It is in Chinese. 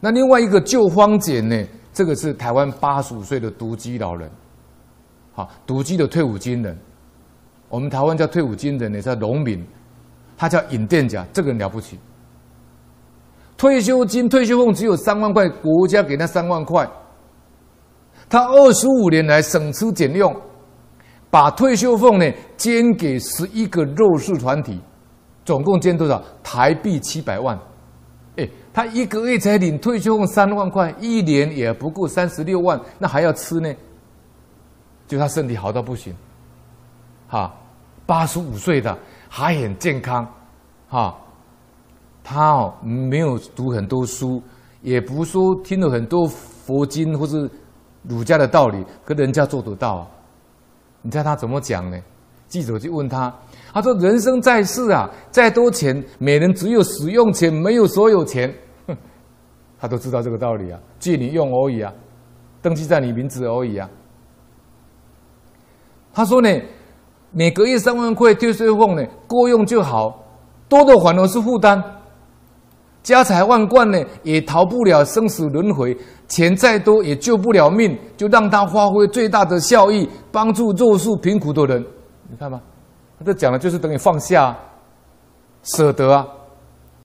那另外一个救荒减呢？这个是台湾八十五岁的独居老人，好，独居的退伍军人，我们台湾叫退伍军人呢，叫农民，他叫尹店甲，这个人了不起。退休金、退休俸只有三万块，国家给他三万块，他二十五年来省吃俭用，把退休俸呢捐给十一个弱势团体，总共捐多少？台币七百万。哎，他一个月才领退休金三万块，一年也不过三十六万，那还要吃呢？就他身体好到不行，哈，八十五岁的还很健康，哈，他哦没有读很多书，也不说听了很多佛经或是儒家的道理，可人家做得到啊。你猜他怎么讲呢？记者就问他。他说：“人生在世啊，再多钱，每人只有使用钱，没有所有钱。哼，他都知道这个道理啊，借你用而已啊，登记在你名字而已啊。”他说呢，每个月三万块退休俸呢，够用就好，多的反而是负担。家财万贯呢，也逃不了生死轮回。钱再多也救不了命，就让他发挥最大的效益，帮助弱势贫苦的人。你看吧。他这讲的就是等于放下，舍得啊。